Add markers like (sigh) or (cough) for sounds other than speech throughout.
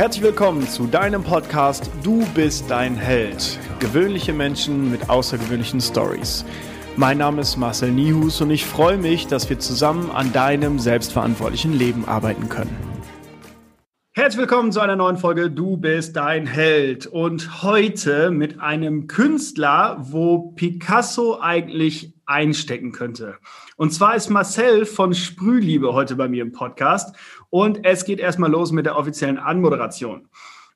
Herzlich willkommen zu deinem Podcast Du bist dein Held. Gewöhnliche Menschen mit außergewöhnlichen Stories. Mein Name ist Marcel Nihus und ich freue mich, dass wir zusammen an deinem selbstverantwortlichen Leben arbeiten können. Herzlich willkommen zu einer neuen Folge Du bist dein Held und heute mit einem Künstler, wo Picasso eigentlich einstecken könnte. Und zwar ist Marcel von Sprühliebe heute bei mir im Podcast und es geht erstmal los mit der offiziellen Anmoderation.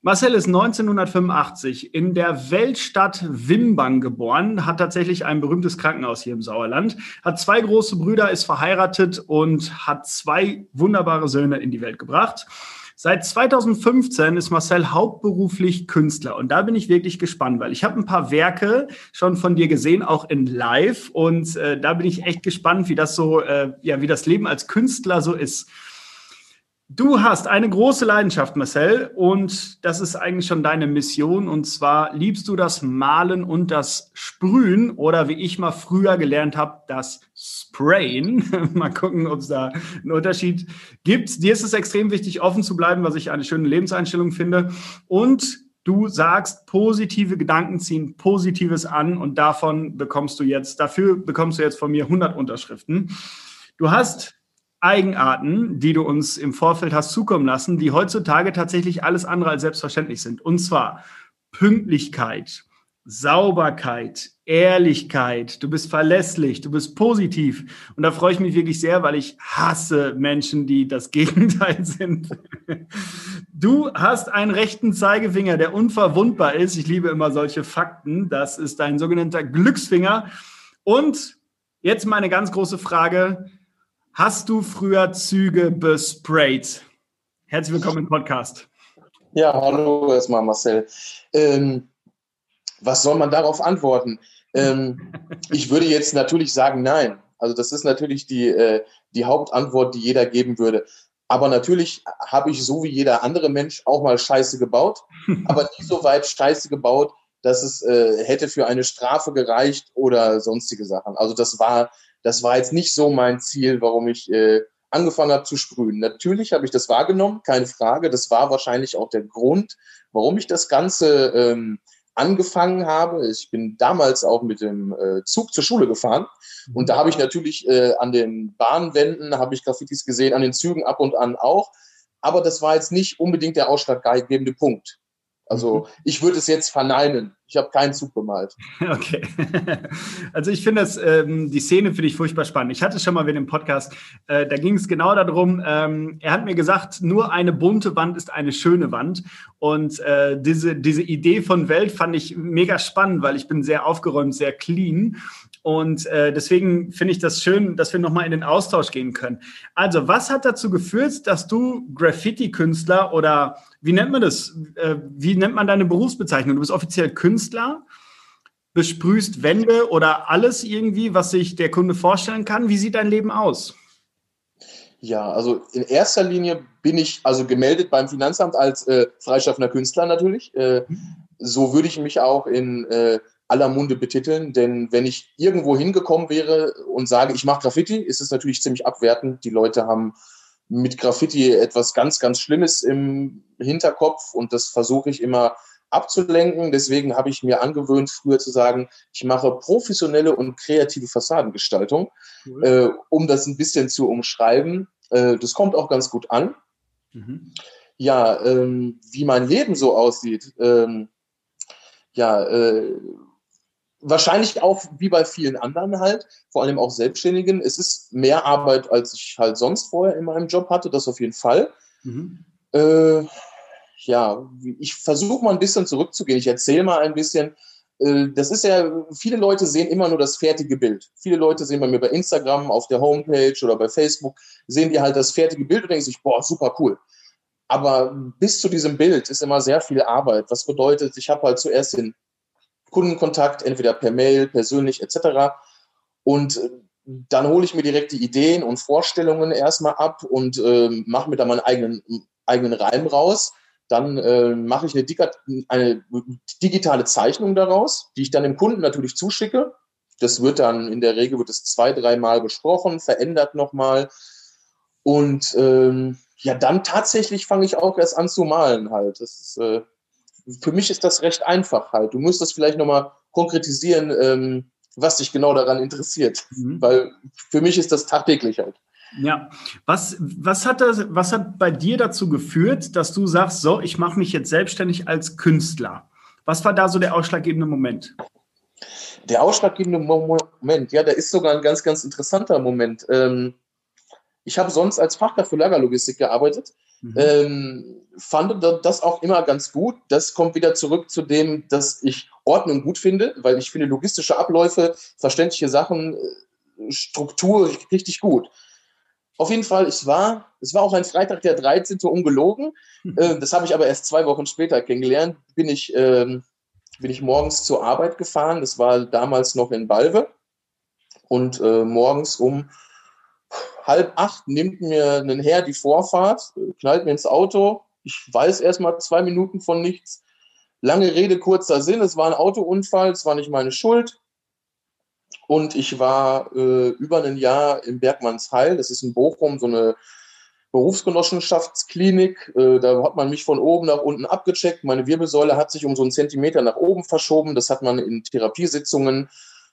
Marcel ist 1985 in der Weltstadt Wimbang geboren, hat tatsächlich ein berühmtes Krankenhaus hier im Sauerland, hat zwei große Brüder, ist verheiratet und hat zwei wunderbare Söhne in die Welt gebracht. Seit 2015 ist Marcel hauptberuflich Künstler und da bin ich wirklich gespannt, weil ich habe ein paar Werke schon von dir gesehen, auch in Live und äh, da bin ich echt gespannt, wie das so, äh, ja, wie das Leben als Künstler so ist. Du hast eine große Leidenschaft, Marcel, und das ist eigentlich schon deine Mission. Und zwar liebst du das Malen und das Sprühen oder wie ich mal früher gelernt habe, das Sprayen. (laughs) mal gucken, ob es da einen Unterschied gibt. Dir ist es extrem wichtig, offen zu bleiben, was ich eine schöne Lebenseinstellung finde. Und du sagst, positive Gedanken ziehen Positives an und davon bekommst du jetzt, dafür bekommst du jetzt von mir 100 Unterschriften. Du hast Eigenarten, die du uns im Vorfeld hast zukommen lassen, die heutzutage tatsächlich alles andere als selbstverständlich sind. Und zwar Pünktlichkeit, Sauberkeit, Ehrlichkeit, du bist verlässlich, du bist positiv. Und da freue ich mich wirklich sehr, weil ich hasse Menschen, die das (laughs) Gegenteil sind. Du hast einen rechten Zeigefinger, der unverwundbar ist. Ich liebe immer solche Fakten. Das ist dein sogenannter Glücksfinger. Und jetzt meine ganz große Frage. Hast du früher Züge besprayt? Herzlich willkommen im Podcast. Ja, hallo erstmal Marcel. Ähm, was soll man darauf antworten? Ähm, ich würde jetzt natürlich sagen, nein. Also das ist natürlich die, äh, die Hauptantwort, die jeder geben würde. Aber natürlich habe ich so wie jeder andere Mensch auch mal Scheiße gebaut, (laughs) aber nie so weit Scheiße gebaut, dass es äh, hätte für eine Strafe gereicht oder sonstige Sachen. Also das war das war jetzt nicht so mein Ziel, warum ich äh, angefangen habe zu sprühen. Natürlich habe ich das wahrgenommen, keine Frage. Das war wahrscheinlich auch der Grund, warum ich das Ganze ähm, angefangen habe. Ich bin damals auch mit dem äh, Zug zur Schule gefahren und da habe ich natürlich äh, an den Bahnwänden habe ich Graffitis gesehen, an den Zügen ab und an auch. Aber das war jetzt nicht unbedingt der ausschlaggebende Punkt. Also mhm. ich würde es jetzt verneinen. Ich habe keinen Zug bemalt. (laughs) Okay. Also ich finde das, ähm, die Szene finde ich furchtbar spannend. Ich hatte schon mal wieder im Podcast, äh, da ging es genau darum, ähm, er hat mir gesagt, nur eine bunte Wand ist eine schöne Wand. Und äh, diese, diese Idee von Welt fand ich mega spannend, weil ich bin sehr aufgeräumt, sehr clean. Und äh, deswegen finde ich das schön, dass wir nochmal in den Austausch gehen können. Also, was hat dazu geführt, dass du Graffiti-Künstler oder wie nennt man das? Äh, wie nennt man deine Berufsbezeichnung? Du bist offiziell Künstler, besprühst Wände oder alles irgendwie, was sich der Kunde vorstellen kann. Wie sieht dein Leben aus? Ja, also in erster Linie bin ich also gemeldet beim Finanzamt als äh, freischaffender Künstler natürlich. Äh, so würde ich mich auch in äh, aller Munde betiteln, denn wenn ich irgendwo hingekommen wäre und sage, ich mache Graffiti, ist es natürlich ziemlich abwertend. Die Leute haben mit Graffiti etwas ganz, ganz Schlimmes im Hinterkopf und das versuche ich immer abzulenken. Deswegen habe ich mir angewöhnt, früher zu sagen, ich mache professionelle und kreative Fassadengestaltung, mhm. äh, um das ein bisschen zu umschreiben. Äh, das kommt auch ganz gut an. Mhm. Ja, ähm, wie mein Leben so aussieht. Ähm, ja, äh, wahrscheinlich auch wie bei vielen anderen halt, vor allem auch Selbstständigen. Es ist mehr Arbeit, als ich halt sonst vorher in meinem Job hatte, das auf jeden Fall. Mhm. Äh, ja, ich versuche mal ein bisschen zurückzugehen. Ich erzähle mal ein bisschen. Äh, das ist ja, viele Leute sehen immer nur das fertige Bild. Viele Leute sehen bei mir bei Instagram, auf der Homepage oder bei Facebook, sehen die halt das fertige Bild und denken sich, boah, super cool. Aber bis zu diesem Bild ist immer sehr viel Arbeit. Was bedeutet, ich habe halt zuerst den Kundenkontakt, entweder per Mail, persönlich etc. Und äh, dann hole ich mir direkt die Ideen und Vorstellungen erstmal ab und äh, mache mir da meinen eigenen, eigenen Reim raus. Dann äh, mache ich eine, eine, digitale Zeichnung daraus, die ich dann dem Kunden natürlich zuschicke. Das wird dann in der Regel wird es zwei, dreimal besprochen, verändert nochmal. Und ähm, ja, dann tatsächlich fange ich auch erst an zu malen halt. Das ist, äh, für mich ist das recht einfach halt. Du musst das vielleicht nochmal konkretisieren, ähm, was dich genau daran interessiert. Mhm. Weil für mich ist das tagtäglich halt. Ja, was, was, hat das, was hat bei dir dazu geführt, dass du sagst, so, ich mache mich jetzt selbstständig als Künstler? Was war da so der ausschlaggebende Moment? Der ausschlaggebende Moment, ja, der ist sogar ein ganz, ganz interessanter Moment. Ähm, ich habe sonst als Fachkraft für Lagerlogistik gearbeitet, mhm. ähm, fand das auch immer ganz gut. Das kommt wieder zurück zu dem, dass ich Ordnung gut finde, weil ich finde logistische Abläufe, verständliche Sachen, äh, Struktur richtig gut. Auf jeden Fall, es war, es war auch ein Freitag der 13. ungelogen. Mhm. Äh, das habe ich aber erst zwei Wochen später kennengelernt. Bin ich, ähm, bin ich morgens zur Arbeit gefahren. Das war damals noch in Balve. Und äh, morgens um halb acht nimmt mir ein Herr die Vorfahrt, knallt mir ins Auto. Ich weiß erst mal zwei Minuten von nichts. Lange Rede, kurzer Sinn. Es war ein Autounfall, es war nicht meine Schuld. Und ich war äh, über ein Jahr im Bergmannsheil. Das ist in Bochum so eine Berufsgenossenschaftsklinik. Äh, da hat man mich von oben nach unten abgecheckt. Meine Wirbelsäule hat sich um so einen Zentimeter nach oben verschoben. Das hat man in Therapiesitzungen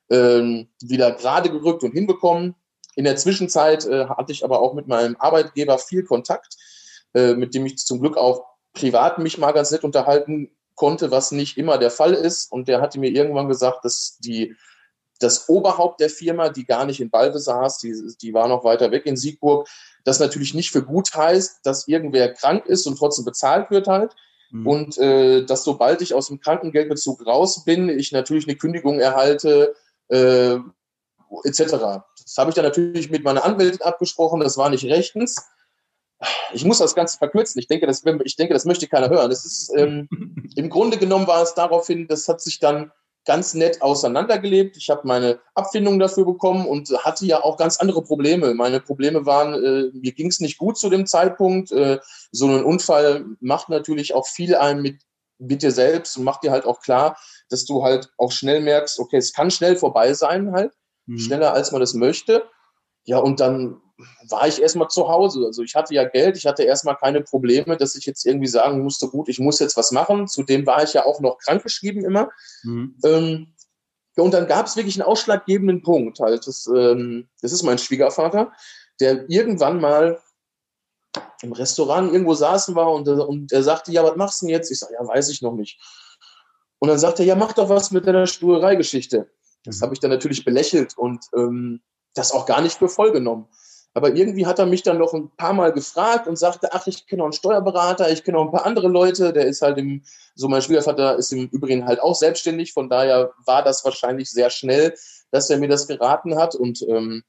äh, wieder gerade gerückt und hinbekommen. In der Zwischenzeit äh, hatte ich aber auch mit meinem Arbeitgeber viel Kontakt, äh, mit dem ich zum Glück auch privat mich mal ganz nett unterhalten konnte, was nicht immer der Fall ist. Und der hatte mir irgendwann gesagt, dass die das Oberhaupt der Firma, die gar nicht in Balve saß, die, die war noch weiter weg in Siegburg, das natürlich nicht für gut heißt, dass irgendwer krank ist und trotzdem bezahlt wird halt. Mhm. Und äh, dass sobald ich aus dem Krankengeldbezug raus bin, ich natürlich eine Kündigung erhalte, äh, etc. Das habe ich dann natürlich mit meiner Anwältin abgesprochen, das war nicht rechtens. Ich muss das Ganze verkürzen. Ich denke, das, ich denke, das möchte keiner hören. Das ist, ähm, (laughs) Im Grunde genommen war es daraufhin, das hat sich dann ganz nett auseinandergelebt. Ich habe meine Abfindung dafür bekommen und hatte ja auch ganz andere Probleme. Meine Probleme waren, äh, mir ging es nicht gut zu dem Zeitpunkt. Äh, so ein Unfall macht natürlich auch viel ein mit, mit dir selbst und macht dir halt auch klar, dass du halt auch schnell merkst, okay, es kann schnell vorbei sein halt, mhm. schneller als man es möchte. Ja, und dann war ich erstmal zu Hause. Also ich hatte ja Geld, ich hatte erstmal keine Probleme, dass ich jetzt irgendwie sagen musste, gut, ich muss jetzt was machen. Zudem war ich ja auch noch krankgeschrieben immer. Mhm. Ähm, und dann gab es wirklich einen ausschlaggebenden Punkt. Halt. Das, ähm, das ist mein Schwiegervater, der irgendwann mal im Restaurant irgendwo saßen war und, und er sagte, ja, was machst du denn jetzt? Ich sage, ja, weiß ich noch nicht. Und dann sagte er, ja, mach doch was mit deiner Sturereigeschichte. Das mhm. habe ich dann natürlich belächelt und ähm, das auch gar nicht für voll genommen. Aber irgendwie hat er mich dann noch ein paar Mal gefragt und sagte, ach, ich kenne auch einen Steuerberater, ich kenne auch ein paar andere Leute. Der ist halt im, so mein Schwiegervater ist im Übrigen halt auch selbstständig. Von daher war das wahrscheinlich sehr schnell, dass er mir das geraten hat. Und ähm,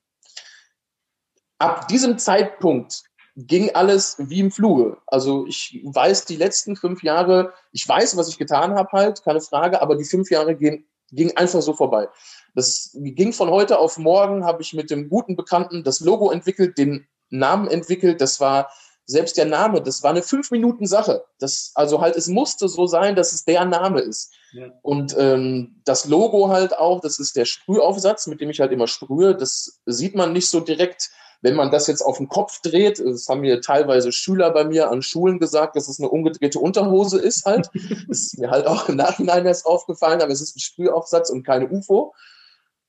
ab diesem Zeitpunkt ging alles wie im Fluge. Also ich weiß die letzten fünf Jahre, ich weiß, was ich getan habe halt, keine Frage, aber die fünf Jahre gehen, ging einfach so vorbei. Das ging von heute auf morgen, habe ich mit dem guten Bekannten das Logo entwickelt, den Namen entwickelt. Das war selbst der Name, das war eine fünf Minuten Sache. Das, also halt, es musste so sein, dass es der Name ist. Ja. Und ähm, das Logo halt auch, das ist der Sprühaufsatz, mit dem ich halt immer sprühe. Das sieht man nicht so direkt. Wenn man das jetzt auf den Kopf dreht, das haben mir teilweise Schüler bei mir an Schulen gesagt, dass es eine umgedrehte Unterhose ist halt. (laughs) das ist mir halt auch im Nachhinein erst aufgefallen, aber es ist ein Sprühaufsatz und keine UFO.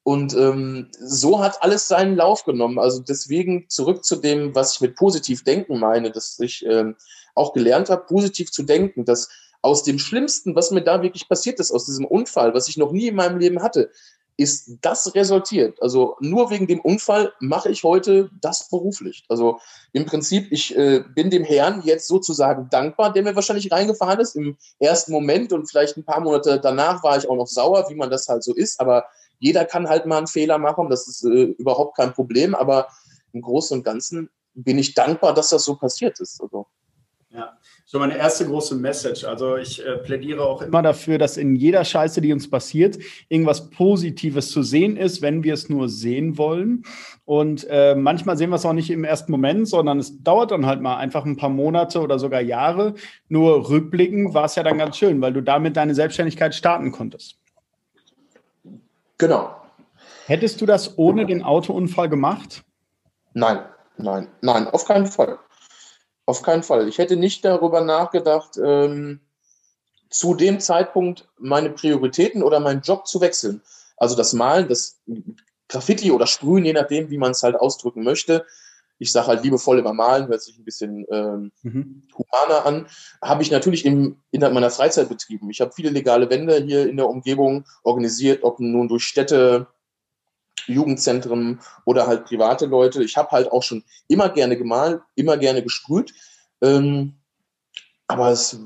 Und ähm, so hat alles seinen Lauf genommen. Also deswegen zurück zu dem, was ich mit positiv denken meine, dass ich ähm, auch gelernt habe, positiv zu denken, dass aus dem Schlimmsten, was mir da wirklich passiert ist, aus diesem Unfall, was ich noch nie in meinem Leben hatte, ist das resultiert. Also nur wegen dem Unfall mache ich heute das beruflich. Also im Prinzip, ich äh, bin dem Herrn jetzt sozusagen dankbar, der mir wahrscheinlich reingefahren ist im ersten Moment und vielleicht ein paar Monate danach war ich auch noch sauer, wie man das halt so ist. Aber jeder kann halt mal einen Fehler machen, das ist äh, überhaupt kein Problem, aber im Großen und Ganzen bin ich dankbar, dass das so passiert ist. Also. Ja, so meine erste große Message. Also ich äh, plädiere auch immer dafür, dass in jeder Scheiße, die uns passiert, irgendwas Positives zu sehen ist, wenn wir es nur sehen wollen. Und äh, manchmal sehen wir es auch nicht im ersten Moment, sondern es dauert dann halt mal einfach ein paar Monate oder sogar Jahre. Nur rückblickend war es ja dann ganz schön, weil du damit deine Selbstständigkeit starten konntest. Genau. Hättest du das ohne den Autounfall gemacht? Nein, nein, nein, auf keinen Fall. Auf keinen Fall. Ich hätte nicht darüber nachgedacht, ähm, zu dem Zeitpunkt meine Prioritäten oder meinen Job zu wechseln. Also das Malen, das Graffiti oder Sprühen, je nachdem, wie man es halt ausdrücken möchte. Ich sage halt liebevoll immer malen, hört sich ein bisschen ähm, mhm. humaner an. Habe ich natürlich im, innerhalb meiner Freizeit betrieben. Ich habe viele legale Wände hier in der Umgebung organisiert, ob nun durch Städte, Jugendzentren oder halt private Leute. Ich habe halt auch schon immer gerne gemalt, immer gerne gesprüht. Ähm, aber es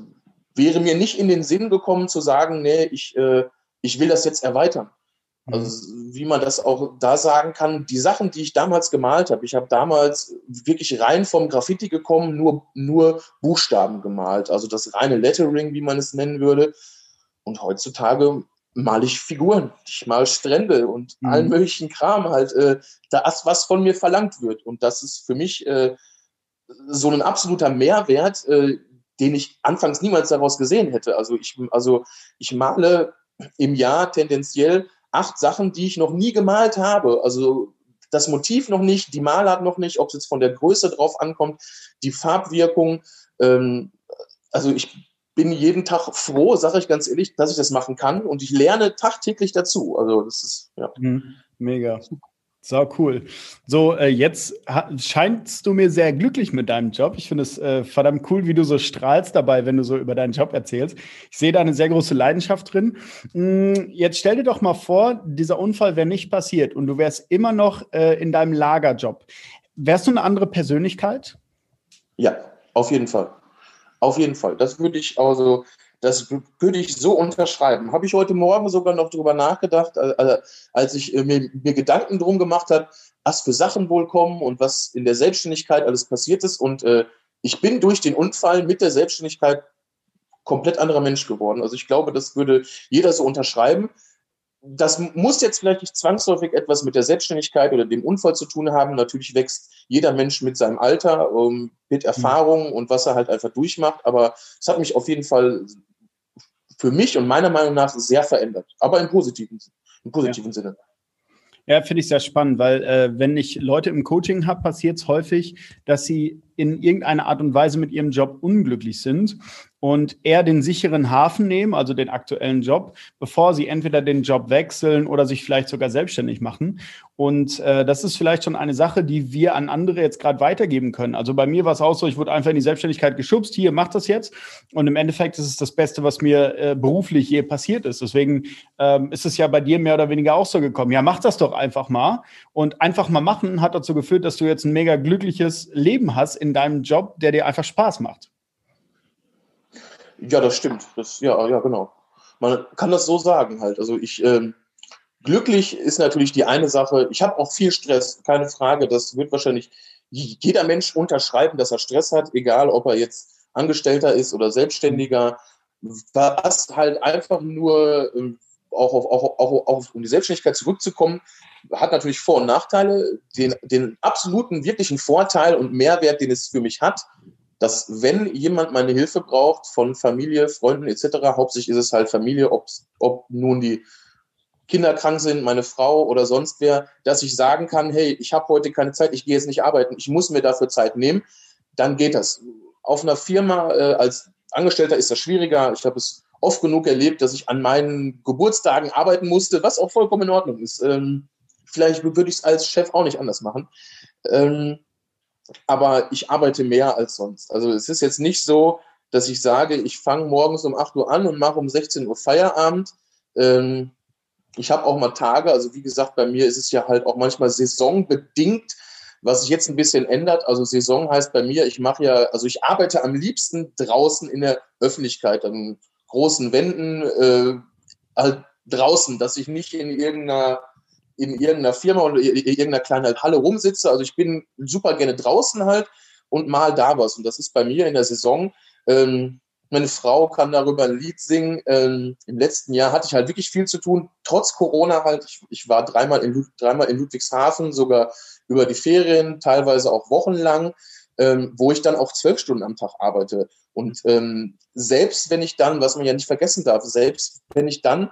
wäre mir nicht in den Sinn gekommen zu sagen, nee, ich, äh, ich will das jetzt erweitern. Also mhm. wie man das auch da sagen kann, die Sachen, die ich damals gemalt habe, ich habe damals wirklich rein vom Graffiti gekommen, nur, nur Buchstaben gemalt, also das reine Lettering, wie man es nennen würde. Und heutzutage male ich Figuren, ich male Strände und mhm. allen möglichen Kram halt, äh, das, was von mir verlangt wird. Und das ist für mich äh, so ein absoluter Mehrwert, äh, den ich anfangs niemals daraus gesehen hätte. Also ich, also ich male im Jahr tendenziell acht Sachen, die ich noch nie gemalt habe. Also das Motiv noch nicht, die Malart noch nicht, ob es jetzt von der Größe drauf ankommt, die Farbwirkung. Ähm, also ich bin jeden Tag froh, sage ich ganz ehrlich, dass ich das machen kann und ich lerne tagtäglich dazu. Also das ist ja. Mhm, mega. So cool. So, äh, jetzt scheinst du mir sehr glücklich mit deinem Job. Ich finde es äh, verdammt cool, wie du so strahlst dabei, wenn du so über deinen Job erzählst. Ich sehe da eine sehr große Leidenschaft drin. Mm, jetzt stell dir doch mal vor, dieser Unfall wäre nicht passiert und du wärst immer noch äh, in deinem Lagerjob. Wärst du eine andere Persönlichkeit? Ja, auf jeden Fall. Auf jeden Fall. Das würde ich also, das würde ich so unterschreiben. Habe ich heute Morgen sogar noch darüber nachgedacht, als ich äh, mir, mir Gedanken drum gemacht habe, was für Sachen wohl kommen und was in der Selbstständigkeit alles passiert ist. Und äh, ich bin durch den Unfall mit der Selbstständigkeit komplett anderer Mensch geworden. Also ich glaube, das würde jeder so unterschreiben das muss jetzt vielleicht nicht zwangsläufig etwas mit der Selbstständigkeit oder dem Unfall zu tun haben. Natürlich wächst jeder Mensch mit seinem Alter, ähm, mit Erfahrungen und was er halt einfach durchmacht. Aber es hat mich auf jeden Fall für mich und meiner Meinung nach sehr verändert. Aber im positiven, im positiven ja. Sinne. Ja, finde ich sehr spannend, weil äh, wenn ich Leute im Coaching habe, passiert es häufig, dass sie in irgendeiner Art und Weise mit ihrem Job unglücklich sind und eher den sicheren Hafen nehmen, also den aktuellen Job, bevor sie entweder den Job wechseln oder sich vielleicht sogar selbstständig machen. Und äh, das ist vielleicht schon eine Sache, die wir an andere jetzt gerade weitergeben können. Also bei mir war es auch so, ich wurde einfach in die Selbstständigkeit geschubst, hier, mach das jetzt. Und im Endeffekt ist es das Beste, was mir äh, beruflich je passiert ist. Deswegen ähm, ist es ja bei dir mehr oder weniger auch so gekommen. Ja, mach das doch einfach mal. Und einfach mal machen hat dazu geführt, dass du jetzt ein mega glückliches Leben hast in deinem Job, der dir einfach Spaß macht. Ja, das stimmt. Das, ja, ja, genau. Man kann das so sagen halt. Also ich ähm, glücklich ist natürlich die eine Sache. Ich habe auch viel Stress, keine Frage. Das wird wahrscheinlich jeder Mensch unterschreiben, dass er Stress hat, egal ob er jetzt Angestellter ist oder Selbstständiger. Was halt einfach nur ähm, auch, auf, auch, auch, auch um die Selbstständigkeit zurückzukommen, hat natürlich Vor- und Nachteile. Den, den absoluten, wirklichen Vorteil und Mehrwert, den es für mich hat, dass wenn jemand meine Hilfe braucht von Familie, Freunden etc., hauptsächlich ist es halt Familie, ob, ob nun die Kinder krank sind, meine Frau oder sonst wer, dass ich sagen kann, hey, ich habe heute keine Zeit, ich gehe jetzt nicht arbeiten, ich muss mir dafür Zeit nehmen, dann geht das. Auf einer Firma äh, als Angestellter ist das schwieriger. Ich habe es oft genug erlebt, dass ich an meinen Geburtstagen arbeiten musste, was auch vollkommen in Ordnung ist. Ähm, vielleicht würde ich es als Chef auch nicht anders machen. Ähm, aber ich arbeite mehr als sonst. Also es ist jetzt nicht so, dass ich sage, ich fange morgens um 8 Uhr an und mache um 16 Uhr Feierabend. Ähm, ich habe auch mal Tage, also wie gesagt, bei mir ist es ja halt auch manchmal saisonbedingt, was sich jetzt ein bisschen ändert. Also Saison heißt bei mir, ich mache ja, also ich arbeite am liebsten draußen in der Öffentlichkeit, an großen Wänden, äh, halt draußen, dass ich nicht in irgendeiner in irgendeiner Firma oder in irgendeiner kleinen Halle rumsitze. Also ich bin super gerne draußen halt und mal da was. Und das ist bei mir in der Saison. Ähm, meine Frau kann darüber ein Lied singen. Ähm, Im letzten Jahr hatte ich halt wirklich viel zu tun, trotz Corona halt. Ich, ich war dreimal in, dreimal in Ludwigshafen, sogar über die Ferien, teilweise auch wochenlang, ähm, wo ich dann auch zwölf Stunden am Tag arbeite. Und ähm, selbst wenn ich dann, was man ja nicht vergessen darf, selbst wenn ich dann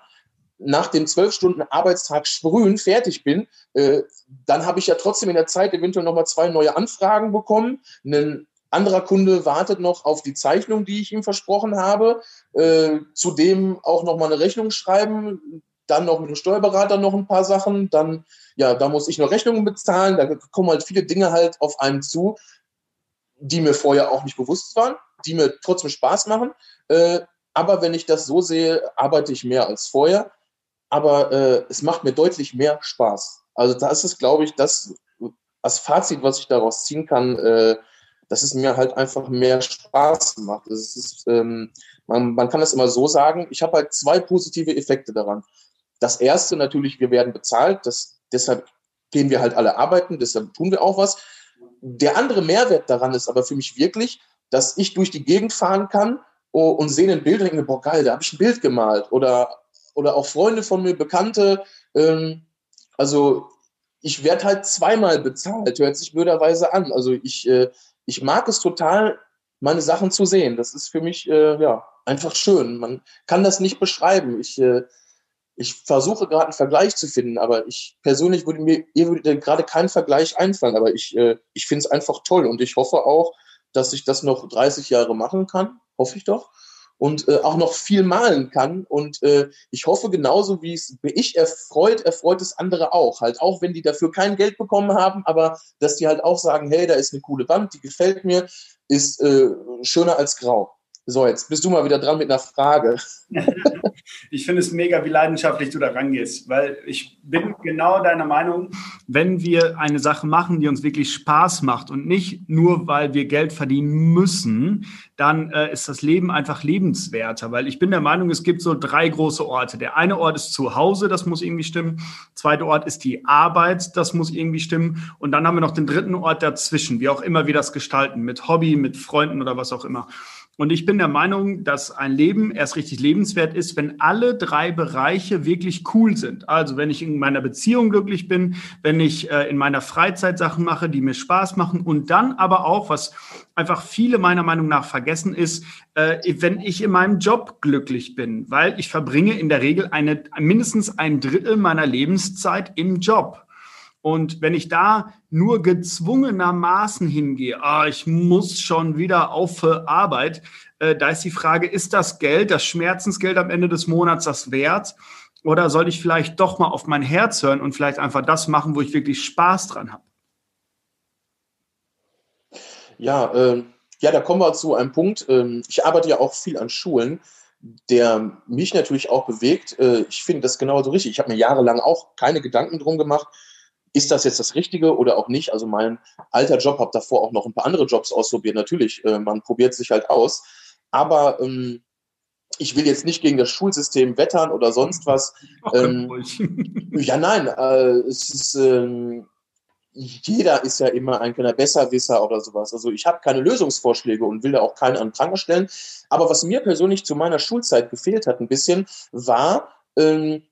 nach dem zwölf Stunden Arbeitstag sprühen fertig bin, äh, dann habe ich ja trotzdem in der Zeit eventuell nochmal zwei neue Anfragen bekommen, einen anderer Kunde wartet noch auf die Zeichnung, die ich ihm versprochen habe. Äh, zudem auch noch mal eine Rechnung schreiben. Dann noch mit dem Steuerberater noch ein paar Sachen. Dann, ja, da muss ich noch Rechnungen bezahlen. Da kommen halt viele Dinge halt auf einen zu, die mir vorher auch nicht bewusst waren, die mir trotzdem Spaß machen. Äh, aber wenn ich das so sehe, arbeite ich mehr als vorher. Aber äh, es macht mir deutlich mehr Spaß. Also das ist, glaube ich, das als Fazit, was ich daraus ziehen kann, äh, dass es mir halt einfach mehr Spaß macht. Es ist, ähm, man, man kann das immer so sagen. Ich habe halt zwei positive Effekte daran. Das erste natürlich, wir werden bezahlt. Das, deshalb gehen wir halt alle arbeiten. Deshalb tun wir auch was. Der andere Mehrwert daran ist aber für mich wirklich, dass ich durch die Gegend fahren kann oh, und sehe ein Bild und denke, boah, geil, da habe ich ein Bild gemalt. Oder, oder auch Freunde von mir, Bekannte. Ähm, also ich werde halt zweimal bezahlt, hört sich blöderweise an. Also ich, äh, ich mag es total, meine Sachen zu sehen. Das ist für mich äh, ja einfach schön. Man kann das nicht beschreiben. Ich, äh, ich versuche gerade einen Vergleich zu finden, aber ich persönlich würde mir ihr würde gerade kein Vergleich einfallen, aber ich, äh, ich finde es einfach toll und ich hoffe auch, dass ich das noch 30 Jahre machen kann. Hoffe ich doch und äh, auch noch viel malen kann. Und äh, ich hoffe, genauso wie es ich erfreut, erfreut es andere auch. Halt, auch wenn die dafür kein Geld bekommen haben, aber dass die halt auch sagen, hey, da ist eine coole Wand, die gefällt mir, ist äh, schöner als grau. So, jetzt bist du mal wieder dran mit einer Frage. (laughs) ich finde es mega, wie leidenschaftlich du da rangehst, weil ich bin genau deiner Meinung, wenn wir eine Sache machen, die uns wirklich Spaß macht und nicht nur, weil wir Geld verdienen müssen, dann äh, ist das Leben einfach lebenswerter, weil ich bin der Meinung, es gibt so drei große Orte. Der eine Ort ist zu Hause, das muss irgendwie stimmen. Zweiter Ort ist die Arbeit, das muss irgendwie stimmen. Und dann haben wir noch den dritten Ort dazwischen, wie auch immer wir das gestalten, mit Hobby, mit Freunden oder was auch immer. Und ich bin der Meinung, dass ein Leben erst richtig lebenswert ist, wenn alle drei Bereiche wirklich cool sind. Also wenn ich in meiner Beziehung glücklich bin, wenn ich äh, in meiner Freizeit Sachen mache, die mir Spaß machen und dann aber auch, was einfach viele meiner Meinung nach vergessen ist, äh, wenn ich in meinem Job glücklich bin, weil ich verbringe in der Regel eine, mindestens ein Drittel meiner Lebenszeit im Job. Und wenn ich da nur gezwungenermaßen hingehe, ah, ich muss schon wieder auf für Arbeit, äh, da ist die Frage, ist das Geld, das Schmerzensgeld am Ende des Monats das wert? Oder soll ich vielleicht doch mal auf mein Herz hören und vielleicht einfach das machen, wo ich wirklich Spaß dran habe? Ja, äh, ja, da kommen wir zu einem Punkt. Ähm, ich arbeite ja auch viel an Schulen, der mich natürlich auch bewegt. Äh, ich finde das genauso richtig. Ich habe mir jahrelang auch keine Gedanken drum gemacht, ist das jetzt das Richtige oder auch nicht? Also mein alter Job, habe davor auch noch ein paar andere Jobs ausprobiert. Natürlich, äh, man probiert sich halt aus. Aber ähm, ich will jetzt nicht gegen das Schulsystem wettern oder sonst was. Ähm, (laughs) ja, nein, äh, es ist, ähm, jeder ist ja immer ein kleiner Besserwisser oder sowas. Also ich habe keine Lösungsvorschläge und will da auch keinen an Pranger stellen. Aber was mir persönlich zu meiner Schulzeit gefehlt hat ein bisschen, war, ähm,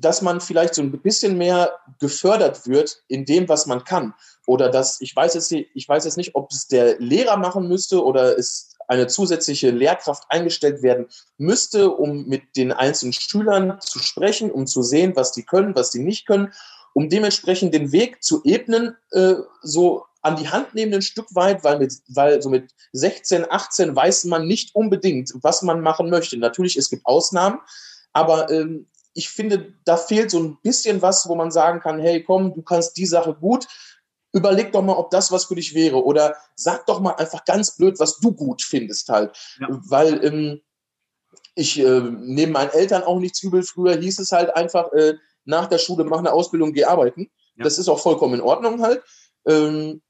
dass man vielleicht so ein bisschen mehr gefördert wird in dem, was man kann. Oder dass, ich weiß jetzt, ich weiß jetzt nicht, ob es der Lehrer machen müsste oder es eine zusätzliche Lehrkraft eingestellt werden müsste, um mit den einzelnen Schülern zu sprechen, um zu sehen, was die können, was die nicht können, um dementsprechend den Weg zu ebnen, äh, so an die Hand nehmen ein Stück weit, weil, mit, weil so mit 16, 18 weiß man nicht unbedingt, was man machen möchte. Natürlich, es gibt Ausnahmen, aber ähm, ich finde, da fehlt so ein bisschen was, wo man sagen kann, hey, komm, du kannst die Sache gut, überleg doch mal, ob das was für dich wäre. Oder sag doch mal einfach ganz blöd, was du gut findest halt. Ja. Weil ähm, ich äh, neben meinen Eltern auch nichts übel. Früher hieß es halt einfach, äh, nach der Schule mach eine Ausbildung, geh arbeiten. Ja. Das ist auch vollkommen in Ordnung halt. Ähm,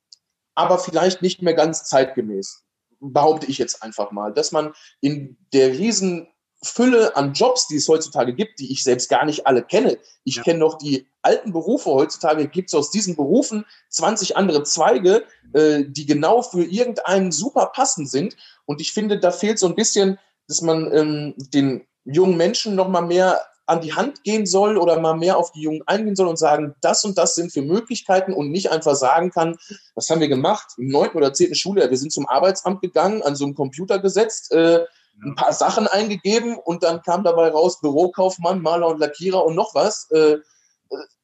aber vielleicht nicht mehr ganz zeitgemäß behaupte ich jetzt einfach mal, dass man in der riesen Fülle an Jobs, die es heutzutage gibt, die ich selbst gar nicht alle kenne. Ich ja. kenne noch die alten Berufe. Heutzutage gibt es aus diesen Berufen 20 andere Zweige, äh, die genau für irgendeinen super passend sind. Und ich finde, da fehlt so ein bisschen, dass man ähm, den jungen Menschen noch mal mehr an die Hand gehen soll oder mal mehr auf die Jungen eingehen soll und sagen, das und das sind für Möglichkeiten und nicht einfach sagen kann, was haben wir gemacht im neunten oder zehnten Schuljahr? Wir sind zum Arbeitsamt gegangen, an so einem Computer gesetzt, äh, ein paar Sachen eingegeben und dann kam dabei raus Bürokaufmann, Maler und Lackierer und noch was. Äh,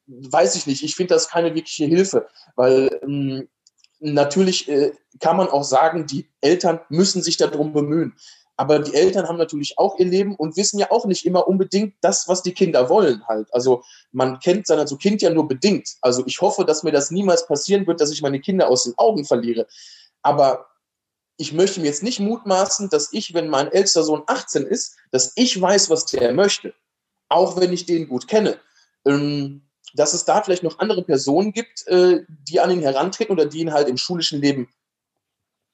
weiß ich nicht. Ich finde das keine wirkliche Hilfe, weil ähm, natürlich äh, kann man auch sagen, die Eltern müssen sich darum bemühen. Aber die Eltern haben natürlich auch ihr Leben und wissen ja auch nicht immer unbedingt das, was die Kinder wollen halt. Also man kennt sein also Kind ja nur bedingt. Also ich hoffe, dass mir das niemals passieren wird, dass ich meine Kinder aus den Augen verliere. Aber ich möchte mir jetzt nicht mutmaßen, dass ich, wenn mein ältester Sohn 18 ist, dass ich weiß, was der möchte. Auch wenn ich den gut kenne. Ähm, dass es da vielleicht noch andere Personen gibt, äh, die an ihn herantreten oder die ihn halt im schulischen Leben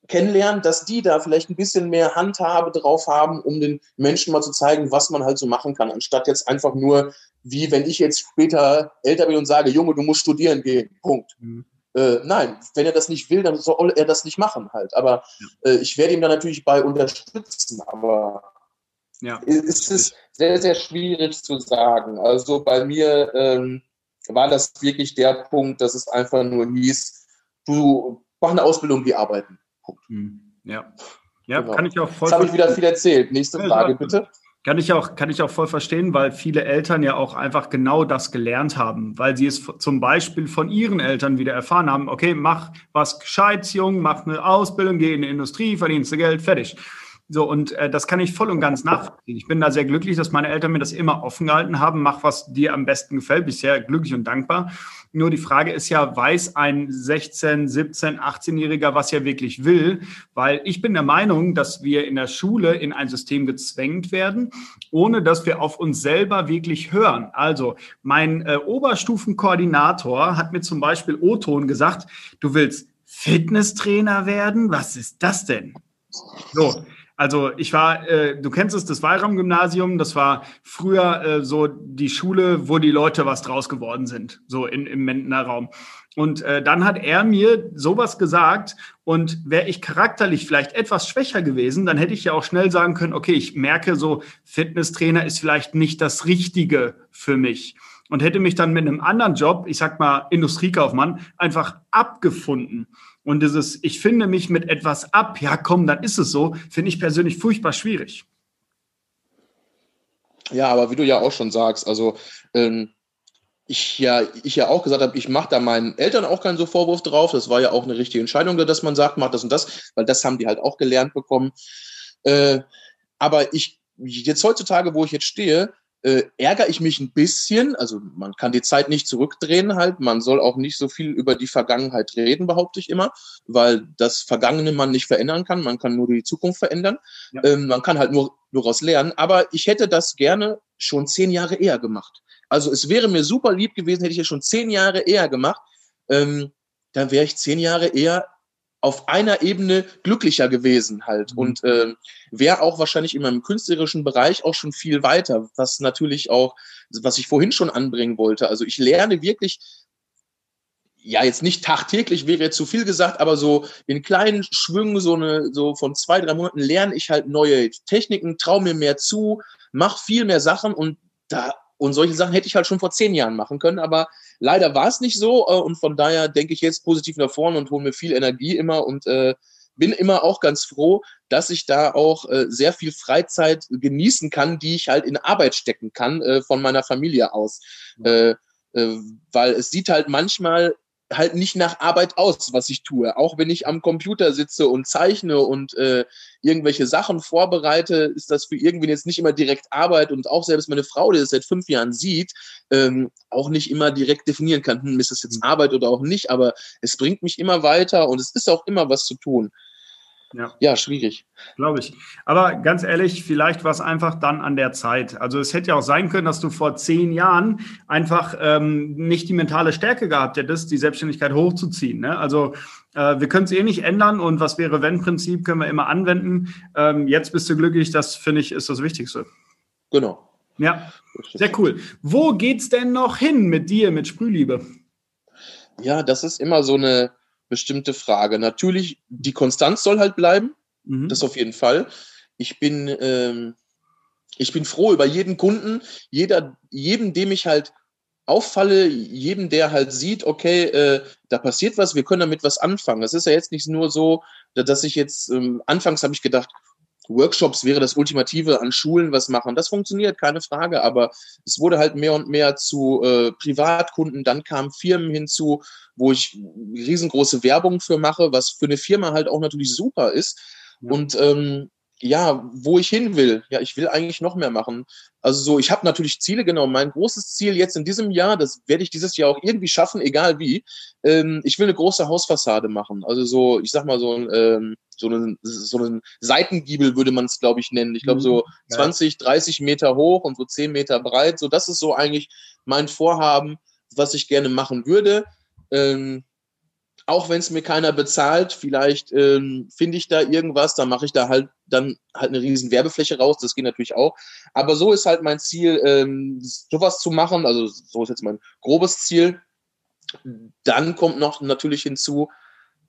kennenlernen, dass die da vielleicht ein bisschen mehr Handhabe drauf haben, um den Menschen mal zu zeigen, was man halt so machen kann, anstatt jetzt einfach nur, wie wenn ich jetzt später älter bin und sage, Junge, du musst studieren gehen. Punkt. Mhm. Äh, nein, wenn er das nicht will, dann soll er das nicht machen halt. Aber äh, ich werde ihm da natürlich bei unterstützen, aber ja. es ist sehr, sehr schwierig zu sagen. Also bei mir ähm, war das wirklich der Punkt, dass es einfach nur hieß, du mach eine Ausbildung, wie arbeiten. Punkt. Hm. Ja. Ja, genau. kann ich auch voll. Jetzt habe ich wieder viel erzählt. Nächste Frage, bitte. Kann ich, auch, kann ich auch voll verstehen, weil viele Eltern ja auch einfach genau das gelernt haben, weil sie es zum Beispiel von ihren Eltern wieder erfahren haben, okay, mach was Gescheites, Jung, mach eine Ausbildung, geh in die Industrie, verdienst du Geld, fertig. So, und äh, das kann ich voll und ganz nachvollziehen. Ich bin da sehr glücklich, dass meine Eltern mir das immer offen gehalten haben. Mach, was dir am besten gefällt. Bin sehr glücklich und dankbar. Nur die Frage ist ja, weiß ein 16, 17, 18-Jähriger, was er wirklich will? Weil ich bin der Meinung, dass wir in der Schule in ein System gezwängt werden, ohne dass wir auf uns selber wirklich hören. Also mein äh, Oberstufenkoordinator hat mir zum Beispiel O-Ton gesagt, du willst Fitnesstrainer werden? Was ist das denn? So, also ich war, äh, du kennst es, das Weilraum-Gymnasium, das war früher äh, so die Schule, wo die Leute was draus geworden sind, so in, im Mendener Raum. Und äh, dann hat er mir sowas gesagt und wäre ich charakterlich vielleicht etwas schwächer gewesen, dann hätte ich ja auch schnell sagen können, okay, ich merke so, Fitnesstrainer ist vielleicht nicht das Richtige für mich und hätte mich dann mit einem anderen Job, ich sag mal Industriekaufmann, einfach abgefunden. Und dieses, ich finde mich mit etwas ab, ja komm, dann ist es so, finde ich persönlich furchtbar schwierig. Ja, aber wie du ja auch schon sagst, also ähm, ich ja, ich ja auch gesagt habe, ich mache da meinen Eltern auch keinen so Vorwurf drauf. Das war ja auch eine richtige Entscheidung, dass man sagt, mach das und das, weil das haben die halt auch gelernt bekommen. Äh, aber ich, jetzt heutzutage, wo ich jetzt stehe, äh, ärgere ich mich ein bisschen. Also man kann die Zeit nicht zurückdrehen halt. Man soll auch nicht so viel über die Vergangenheit reden, behaupte ich immer, weil das Vergangene man nicht verändern kann. Man kann nur die Zukunft verändern. Ja. Ähm, man kann halt nur, daraus lernen. Aber ich hätte das gerne schon zehn Jahre eher gemacht. Also es wäre mir super lieb gewesen, hätte ich es schon zehn Jahre eher gemacht. Ähm, dann wäre ich zehn Jahre eher auf einer Ebene glücklicher gewesen halt mhm. und äh, wäre auch wahrscheinlich in meinem künstlerischen Bereich auch schon viel weiter, was natürlich auch, was ich vorhin schon anbringen wollte. Also ich lerne wirklich, ja jetzt nicht tagtäglich wäre jetzt zu viel gesagt, aber so in kleinen Schwüngen, so eine, so von zwei, drei Monaten lerne ich halt neue Techniken, traue mir mehr zu, mache viel mehr Sachen und da und solche Sachen hätte ich halt schon vor zehn Jahren machen können, aber leider war es nicht so. Äh, und von daher denke ich jetzt positiv nach vorne und hole mir viel Energie immer und äh, bin immer auch ganz froh, dass ich da auch äh, sehr viel Freizeit genießen kann, die ich halt in Arbeit stecken kann äh, von meiner Familie aus. Äh, äh, weil es sieht halt manchmal halt nicht nach Arbeit aus, was ich tue. Auch wenn ich am Computer sitze und zeichne und äh, irgendwelche Sachen vorbereite, ist das für irgendwen jetzt nicht immer direkt Arbeit und auch selbst meine Frau, die das seit fünf Jahren sieht, ähm, auch nicht immer direkt definieren kann, hm, ist das jetzt. Arbeit oder auch nicht, aber es bringt mich immer weiter und es ist auch immer was zu tun. Ja, ja schwierig. Glaube ich. Aber ganz ehrlich, vielleicht war es einfach dann an der Zeit. Also es hätte ja auch sein können, dass du vor zehn Jahren einfach ähm, nicht die mentale Stärke gehabt hättest, die Selbstständigkeit hochzuziehen. Ne? Also äh, wir können es eh nicht ändern und was wäre wenn Prinzip können wir immer anwenden. Ähm, jetzt bist du glücklich, das finde ich ist das Wichtigste. Genau. Ja, sehr cool. Wo geht's denn noch hin mit dir, mit Sprühliebe? Ja, das ist immer so eine bestimmte Frage. Natürlich, die Konstanz soll halt bleiben, mhm. das auf jeden Fall. Ich bin, ähm, ich bin froh über jeden Kunden, jeder, jedem, dem ich halt auffalle, jedem, der halt sieht, okay, äh, da passiert was, wir können damit was anfangen. Es ist ja jetzt nicht nur so, dass ich jetzt, ähm, anfangs habe ich gedacht, Workshops wäre das Ultimative an Schulen was machen. Das funktioniert, keine Frage, aber es wurde halt mehr und mehr zu äh, Privatkunden. Dann kamen Firmen hinzu, wo ich riesengroße Werbung für mache, was für eine Firma halt auch natürlich super ist. Ja. Und ähm, ja, wo ich hin will. Ja, ich will eigentlich noch mehr machen. Also so, ich habe natürlich Ziele, genau. Mein großes Ziel jetzt in diesem Jahr, das werde ich dieses Jahr auch irgendwie schaffen, egal wie. Ähm, ich will eine große Hausfassade machen. Also so, ich sag mal so ein, ähm, so einen, so einen Seitengiebel würde man es, glaube ich, nennen. Ich glaube so ja. 20, 30 Meter hoch und so 10 Meter breit. So, das ist so eigentlich mein Vorhaben, was ich gerne machen würde. Ähm, auch wenn es mir keiner bezahlt, vielleicht ähm, finde ich da irgendwas, dann mache ich da halt dann halt eine riesen Werbefläche raus, das geht natürlich auch. Aber so ist halt mein Ziel, ähm, sowas zu machen, also so ist jetzt mein grobes Ziel. Dann kommt noch natürlich hinzu,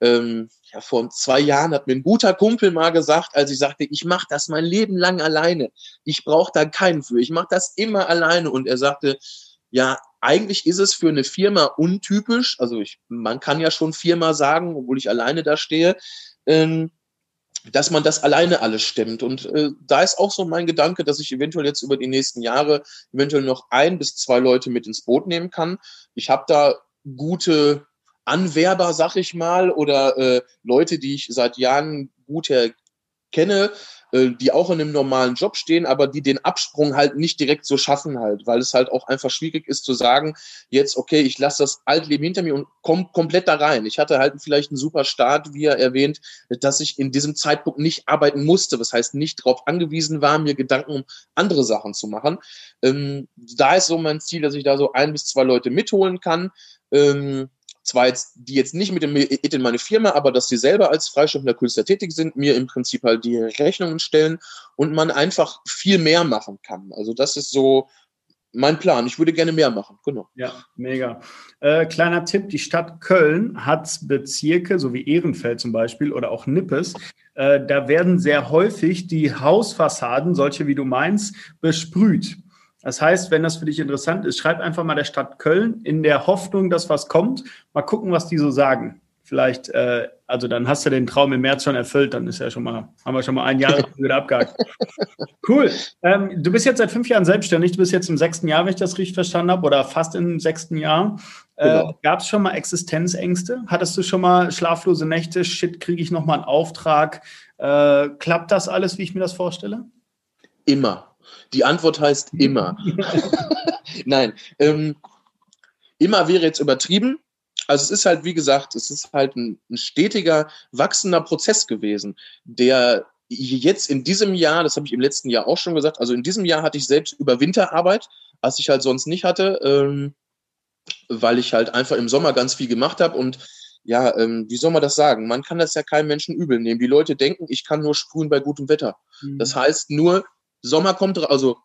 ähm, ja, vor zwei Jahren hat mir ein guter Kumpel mal gesagt, als ich sagte, ich mache das mein Leben lang alleine. Ich brauche da keinen für. Ich mache das immer alleine. Und er sagte, ja, eigentlich ist es für eine Firma untypisch. Also ich, man kann ja schon Firma sagen, obwohl ich alleine da stehe, ähm, dass man das alleine alles stemmt. Und äh, da ist auch so mein Gedanke, dass ich eventuell jetzt über die nächsten Jahre eventuell noch ein bis zwei Leute mit ins Boot nehmen kann. Ich habe da gute Anwerber, sag ich mal, oder äh, Leute, die ich seit Jahren gut kenne, äh, die auch in einem normalen Job stehen, aber die den Absprung halt nicht direkt so schaffen halt, weil es halt auch einfach schwierig ist zu sagen, jetzt, okay, ich lasse das Altleben hinter mir und komme komplett da rein. Ich hatte halt vielleicht einen super Start, wie er erwähnt, dass ich in diesem Zeitpunkt nicht arbeiten musste, was heißt nicht darauf angewiesen war, mir Gedanken um andere Sachen zu machen. Ähm, da ist so mein Ziel, dass ich da so ein bis zwei Leute mitholen kann. Ähm, zwar jetzt, die jetzt nicht mit dem in meine Firma, aber dass sie selber als freischaffender Künstler tätig sind, mir im Prinzip halt die Rechnungen stellen und man einfach viel mehr machen kann. Also das ist so mein Plan. Ich würde gerne mehr machen, genau. Ja, mega. Äh, kleiner Tipp, die Stadt Köln hat Bezirke, so wie Ehrenfeld zum Beispiel oder auch Nippes, äh, da werden sehr häufig die Hausfassaden, solche wie du meinst, besprüht. Das heißt, wenn das für dich interessant ist, schreib einfach mal der Stadt Köln in der Hoffnung, dass was kommt. Mal gucken, was die so sagen. Vielleicht, äh, also dann hast du den Traum im März schon erfüllt, dann ist ja schon mal, haben wir schon mal ein Jahr wieder abgehakt. (laughs) Cool. Ähm, du bist jetzt seit fünf Jahren selbstständig, du bist jetzt im sechsten Jahr, wenn ich das richtig verstanden habe, oder fast im sechsten Jahr. Äh, genau. Gab es schon mal Existenzängste? Hattest du schon mal schlaflose Nächte? Shit, kriege ich nochmal einen Auftrag? Äh, klappt das alles, wie ich mir das vorstelle? Immer. Die Antwort heißt immer. (laughs) Nein, ähm, immer wäre jetzt übertrieben. Also es ist halt, wie gesagt, es ist halt ein, ein stetiger, wachsender Prozess gewesen, der jetzt in diesem Jahr, das habe ich im letzten Jahr auch schon gesagt, also in diesem Jahr hatte ich selbst über Winterarbeit, was ich halt sonst nicht hatte, ähm, weil ich halt einfach im Sommer ganz viel gemacht habe und ja, ähm, wie soll man das sagen? Man kann das ja keinem Menschen übel nehmen. Die Leute denken, ich kann nur sprühen bei gutem Wetter. Mhm. Das heißt nur, Sommer kommt, also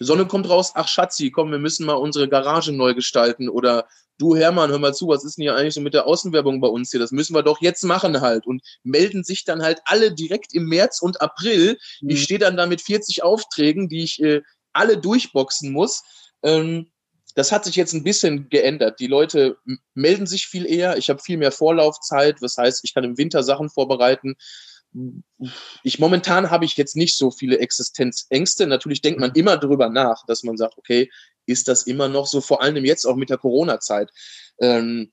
Sonne kommt raus, ach Schatzi, komm, wir müssen mal unsere Garage neu gestalten oder du Hermann, hör mal zu, was ist denn hier eigentlich so mit der Außenwerbung bei uns hier? Das müssen wir doch jetzt machen halt und melden sich dann halt alle direkt im März und April. Mhm. Ich stehe dann da mit 40 Aufträgen, die ich äh, alle durchboxen muss. Ähm, das hat sich jetzt ein bisschen geändert. Die Leute melden sich viel eher. Ich habe viel mehr Vorlaufzeit. Was heißt, ich kann im Winter Sachen vorbereiten ich momentan habe ich jetzt nicht so viele Existenzängste. Natürlich denkt man immer drüber nach, dass man sagt, okay, ist das immer noch so, vor allem jetzt auch mit der Corona-Zeit. Ähm,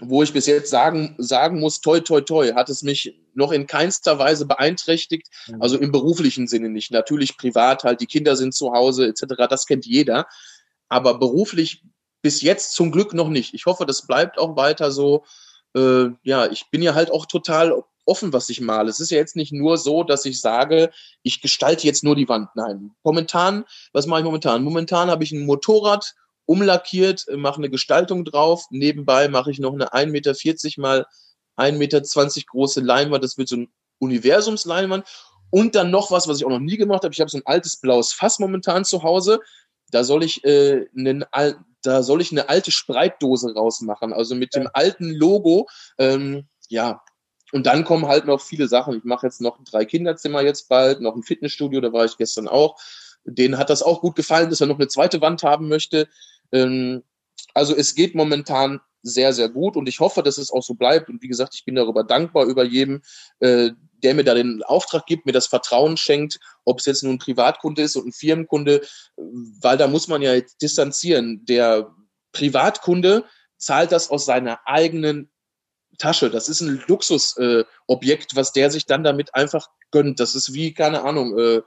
wo ich bis jetzt sagen, sagen muss, toi, toi, toi, hat es mich noch in keinster Weise beeinträchtigt, mhm. also im beruflichen Sinne nicht. Natürlich privat halt, die Kinder sind zu Hause etc., das kennt jeder, aber beruflich bis jetzt zum Glück noch nicht. Ich hoffe, das bleibt auch weiter so. Äh, ja, ich bin ja halt auch total offen, was ich male. Es ist ja jetzt nicht nur so, dass ich sage, ich gestalte jetzt nur die Wand. Nein. Momentan, was mache ich momentan? Momentan habe ich ein Motorrad umlackiert, mache eine Gestaltung drauf. Nebenbei mache ich noch eine 1,40 Meter mal 1,20 Meter große Leinwand. Das wird so ein Universumsleinwand. Und dann noch was, was ich auch noch nie gemacht habe. Ich habe so ein altes blaues Fass momentan zu Hause. Da soll ich äh, einen, da soll ich eine alte Spreitdose rausmachen. Also mit dem alten Logo. Ähm, ja, und dann kommen halt noch viele Sachen. Ich mache jetzt noch drei Kinderzimmer jetzt bald, noch ein Fitnessstudio, da war ich gestern auch. Denen hat das auch gut gefallen, dass er noch eine zweite Wand haben möchte. Ähm, also es geht momentan sehr, sehr gut und ich hoffe, dass es auch so bleibt. Und wie gesagt, ich bin darüber dankbar über jedem, äh, der mir da den Auftrag gibt, mir das Vertrauen schenkt, ob es jetzt nun ein Privatkunde ist und ein Firmenkunde, weil da muss man ja distanzieren. Der Privatkunde zahlt das aus seiner eigenen Tasche. Das ist ein Luxusobjekt, äh, was der sich dann damit einfach gönnt. Das ist wie, keine Ahnung, äh,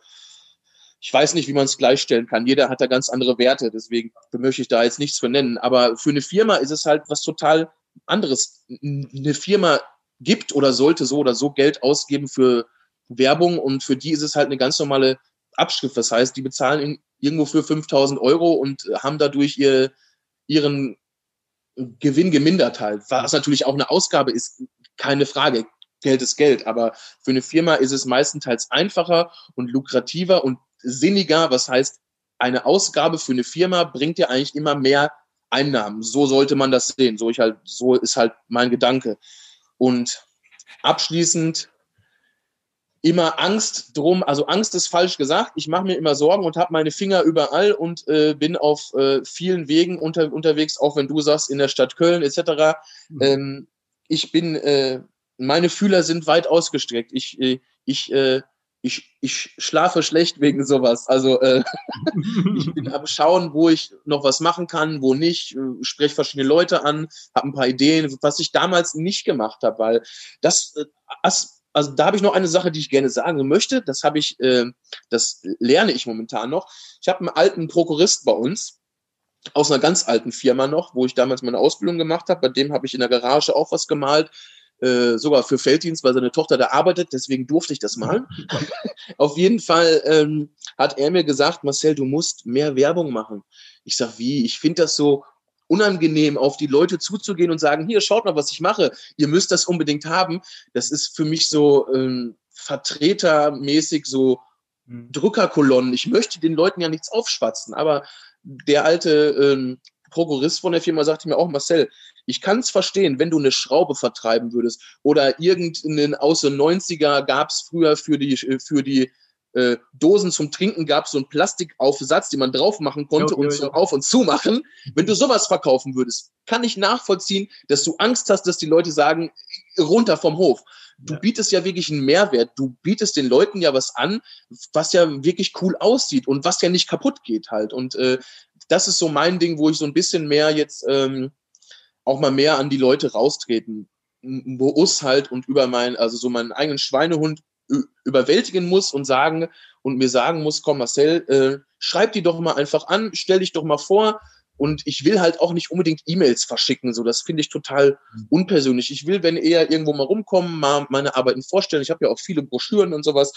ich weiß nicht, wie man es gleichstellen kann. Jeder hat da ganz andere Werte, deswegen möchte ich da jetzt nichts für nennen. Aber für eine Firma ist es halt was total anderes. Eine Firma gibt oder sollte so oder so Geld ausgeben für Werbung und für die ist es halt eine ganz normale Abschrift. Das heißt, die bezahlen irgendwo für 5000 Euro und haben dadurch ihr, ihren Gewinn gemindert halt. Was natürlich auch eine Ausgabe ist, keine Frage. Geld ist Geld, aber für eine Firma ist es meistenteils einfacher und lukrativer und sinniger. Was heißt, eine Ausgabe für eine Firma bringt ja eigentlich immer mehr Einnahmen. So sollte man das sehen. So ich halt, so ist halt mein Gedanke. Und abschließend immer Angst drum, also Angst ist falsch gesagt. Ich mache mir immer Sorgen und habe meine Finger überall und äh, bin auf äh, vielen Wegen unter, unterwegs, auch wenn du sagst, in der Stadt Köln etc. Mhm. Ähm, ich bin, äh, meine Fühler sind weit ausgestreckt. Ich, äh, ich, äh, ich, ich schlafe schlecht wegen sowas. Also äh, (laughs) ich bin am Schauen, wo ich noch was machen kann, wo nicht, spreche verschiedene Leute an, habe ein paar Ideen, was ich damals nicht gemacht habe, weil das, das also da habe ich noch eine Sache, die ich gerne sagen möchte. Das habe ich, äh, das lerne ich momentan noch. Ich habe einen alten Prokurist bei uns aus einer ganz alten Firma noch, wo ich damals meine Ausbildung gemacht habe. Bei dem habe ich in der Garage auch was gemalt. Äh, sogar für Felddienst, weil seine Tochter da arbeitet, deswegen durfte ich das malen. (laughs) Auf jeden Fall ähm, hat er mir gesagt, Marcel, du musst mehr Werbung machen. Ich sag, wie? Ich finde das so unangenehm, auf die Leute zuzugehen und sagen, hier, schaut mal, was ich mache, ihr müsst das unbedingt haben. Das ist für mich so ähm, vertretermäßig so mhm. Drückerkolonnen. Ich möchte den Leuten ja nichts aufschwatzen, aber der alte ähm, Prokurist von der Firma sagte mir auch, Marcel, ich kann es verstehen, wenn du eine Schraube vertreiben würdest oder irgendeinen aus den 90er gab es früher für die, für die äh, Dosen zum Trinken gab, so einen Plastikaufsatz, den man drauf machen konnte jo, jo, und zum Auf- und Zumachen. Wenn du sowas verkaufen würdest, kann ich nachvollziehen, dass du Angst hast, dass die Leute sagen, runter vom Hof. Du ja. bietest ja wirklich einen Mehrwert. Du bietest den Leuten ja was an, was ja wirklich cool aussieht und was ja nicht kaputt geht halt. Und äh, das ist so mein Ding, wo ich so ein bisschen mehr jetzt ähm, auch mal mehr an die Leute raustreten muss halt und über meinen, also so meinen eigenen Schweinehund überwältigen muss und sagen und mir sagen muss, komm Marcel, äh, schreib die doch mal einfach an, stell dich doch mal vor. Und ich will halt auch nicht unbedingt E-Mails verschicken, so das finde ich total mhm. unpersönlich. Ich will, wenn eher irgendwo mal rumkommen, mal meine Arbeiten vorstellen. Ich habe ja auch viele Broschüren und sowas.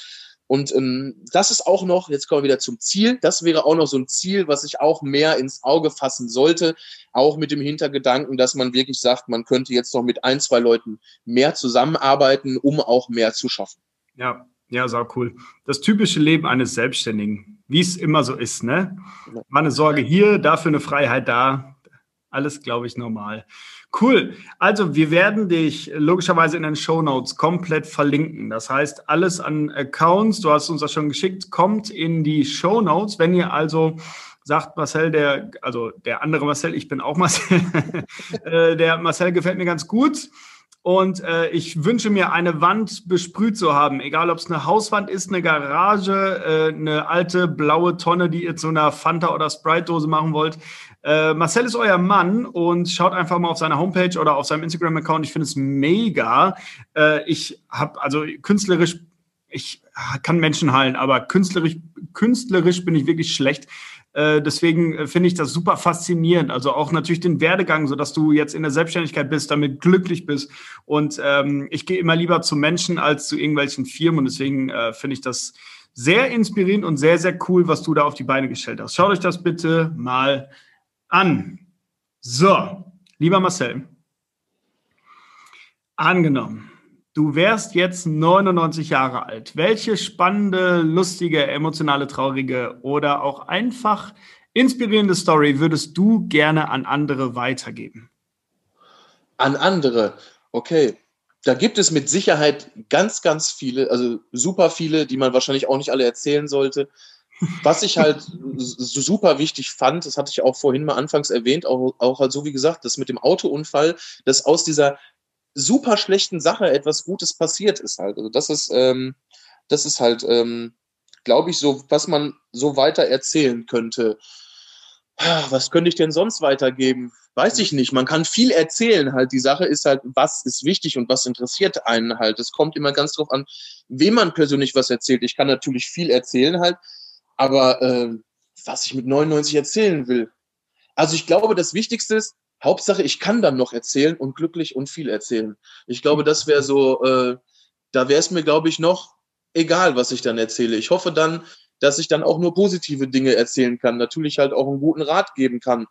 Und ähm, das ist auch noch, jetzt kommen wir wieder zum Ziel, das wäre auch noch so ein Ziel, was ich auch mehr ins Auge fassen sollte, auch mit dem Hintergedanken, dass man wirklich sagt, man könnte jetzt noch mit ein, zwei Leuten mehr zusammenarbeiten, um auch mehr zu schaffen. Ja, ja, sau cool. Das typische Leben eines Selbstständigen, wie es immer so ist, ne? Mal eine Sorge hier, dafür eine Freiheit da. Alles, glaube ich, normal. Cool. Also, wir werden dich logischerweise in den Show Notes komplett verlinken. Das heißt, alles an Accounts, du hast uns das schon geschickt, kommt in die Show Notes. Wenn ihr also sagt Marcel, der, also der andere Marcel, ich bin auch Marcel, (laughs) äh, der Marcel gefällt mir ganz gut und äh, ich wünsche mir eine Wand besprüht zu haben, egal ob es eine Hauswand ist, eine Garage, äh, eine alte blaue Tonne, die ihr zu einer Fanta oder Sprite-Dose machen wollt. Äh, Marcel ist euer Mann und schaut einfach mal auf seiner Homepage oder auf seinem Instagram-Account. Ich finde es mega. Äh, ich habe also künstlerisch, ich kann Menschen heilen, aber künstlerisch, künstlerisch bin ich wirklich schlecht. Äh, deswegen äh, finde ich das super faszinierend. Also auch natürlich den Werdegang, so dass du jetzt in der Selbstständigkeit bist, damit glücklich bist. Und ähm, ich gehe immer lieber zu Menschen als zu irgendwelchen Firmen. Und deswegen äh, finde ich das sehr inspirierend und sehr, sehr cool, was du da auf die Beine gestellt hast. Schaut euch das bitte mal an. So, lieber Marcel. Angenommen, Du wärst jetzt 99 Jahre alt. Welche spannende, lustige, emotionale, traurige oder auch einfach inspirierende Story würdest du gerne an andere weitergeben? An andere, okay. Da gibt es mit Sicherheit ganz, ganz viele, also super viele, die man wahrscheinlich auch nicht alle erzählen sollte. was ich halt super wichtig fand, das hatte ich auch vorhin mal anfangs erwähnt, auch, auch halt so wie gesagt, das mit dem Autounfall, dass aus dieser super schlechten Sache etwas Gutes passiert ist halt. Also das ist, ähm, das ist halt, ähm, glaube ich, so, was man so weiter erzählen könnte. Was könnte ich denn sonst weitergeben? Weiß ich nicht. Man kann viel erzählen halt. Die Sache ist halt, was ist wichtig und was interessiert einen halt. Es kommt immer ganz drauf an, wem man persönlich was erzählt. Ich kann natürlich viel erzählen halt, aber äh, was ich mit 99 erzählen will. Also ich glaube, das Wichtigste ist, Hauptsache, ich kann dann noch erzählen und glücklich und viel erzählen. Ich glaube, das wäre so, äh, da wäre es mir, glaube ich, noch egal, was ich dann erzähle. Ich hoffe dann, dass ich dann auch nur positive Dinge erzählen kann. Natürlich halt auch einen guten Rat geben kann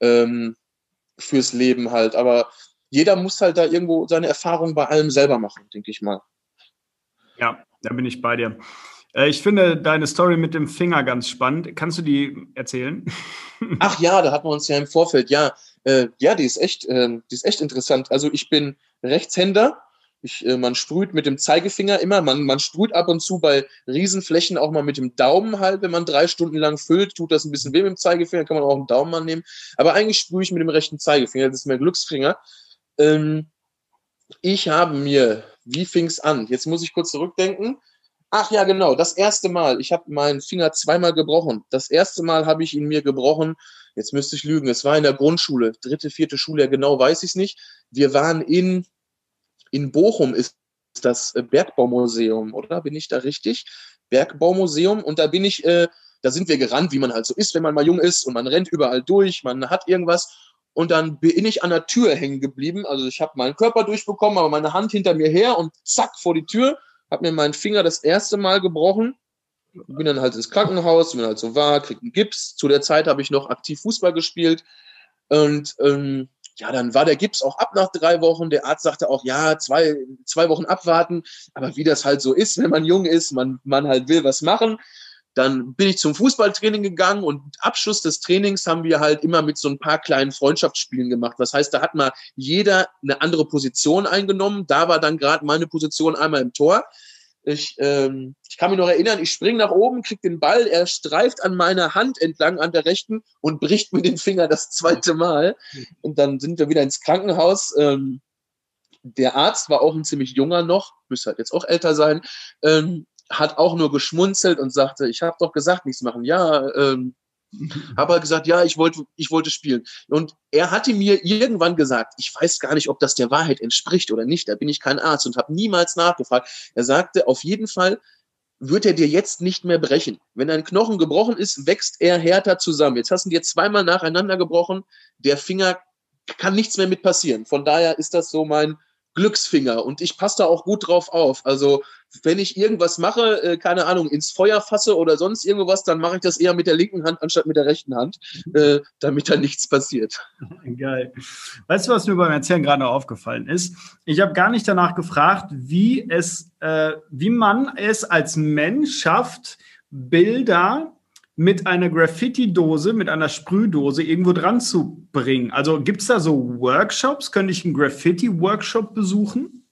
ähm, fürs Leben halt. Aber jeder muss halt da irgendwo seine Erfahrung bei allem selber machen, denke ich mal. Ja, da bin ich bei dir. Äh, ich finde deine Story mit dem Finger ganz spannend. Kannst du die erzählen? Ach ja, da hatten wir uns ja im Vorfeld. Ja, äh, ja, die ist echt, äh, die ist echt interessant. Also ich bin Rechtshänder. Ich, äh, man sprüht mit dem Zeigefinger immer. Man, man sprüht ab und zu bei Riesenflächen auch mal mit dem Daumen halt, wenn man drei Stunden lang füllt, tut das ein bisschen weh mit dem Zeigefinger, kann man auch einen Daumen annehmen. Aber eigentlich sprühe ich mit dem rechten Zeigefinger. Das ist mein Glücksfinger. Ähm, ich habe mir, wie fing's an? Jetzt muss ich kurz zurückdenken. Ach ja, genau, das erste Mal. Ich habe meinen Finger zweimal gebrochen. Das erste Mal habe ich ihn mir gebrochen. Jetzt müsste ich lügen. Es war in der Grundschule, dritte, vierte Schule, genau weiß ich es nicht. Wir waren in, in Bochum, ist das Bergbaumuseum, oder? Bin ich da richtig? Bergbaumuseum. Und da bin ich, äh, da sind wir gerannt, wie man halt so ist, wenn man mal jung ist und man rennt überall durch, man hat irgendwas. Und dann bin ich an der Tür hängen geblieben. Also ich habe meinen Körper durchbekommen, aber meine Hand hinter mir her und zack vor die Tür habe mir meinen Finger das erste Mal gebrochen. Bin dann halt ins Krankenhaus, man halt so war, krieg einen Gips. Zu der Zeit habe ich noch aktiv Fußball gespielt. Und ähm, ja, dann war der Gips auch ab nach drei Wochen. Der Arzt sagte auch, ja, zwei, zwei Wochen abwarten. Aber wie das halt so ist, (laughs) wenn man jung ist, man, man halt will was machen. Dann bin ich zum Fußballtraining gegangen und Abschluss des Trainings haben wir halt immer mit so ein paar kleinen Freundschaftsspielen gemacht. Das heißt, da hat mal jeder eine andere Position eingenommen. Da war dann gerade meine Position einmal im Tor. Ich, ähm, ich kann mich noch erinnern, ich springe nach oben, krieg den Ball, er streift an meiner Hand entlang an der rechten und bricht mir den Finger das zweite Mal. Und dann sind wir wieder ins Krankenhaus. Ähm, der Arzt war auch ein ziemlich junger noch, müsste halt jetzt auch älter sein. Ähm, hat auch nur geschmunzelt und sagte, ich habe doch gesagt, nichts machen. Ja, ähm, habe halt gesagt, ja, ich wollte, ich wollte spielen. Und er hatte mir irgendwann gesagt, ich weiß gar nicht, ob das der Wahrheit entspricht oder nicht. Da bin ich kein Arzt und habe niemals nachgefragt. Er sagte, auf jeden Fall wird er dir jetzt nicht mehr brechen. Wenn ein Knochen gebrochen ist, wächst er härter zusammen. Jetzt hast du dir zweimal nacheinander gebrochen. Der Finger kann nichts mehr mit passieren. Von daher ist das so mein Glücksfinger und ich passe da auch gut drauf auf. Also wenn ich irgendwas mache, äh, keine Ahnung, ins Feuer fasse oder sonst irgendwas, dann mache ich das eher mit der linken Hand anstatt mit der rechten Hand, äh, damit da nichts passiert. (laughs) Geil. Weißt du, was mir beim Erzählen gerade noch aufgefallen ist? Ich habe gar nicht danach gefragt, wie es, äh, wie man es als Mensch schafft, Bilder mit einer Graffiti-Dose, mit einer Sprühdose irgendwo dran zu bringen. Also gibt es da so Workshops? Könnte ich einen Graffiti-Workshop besuchen?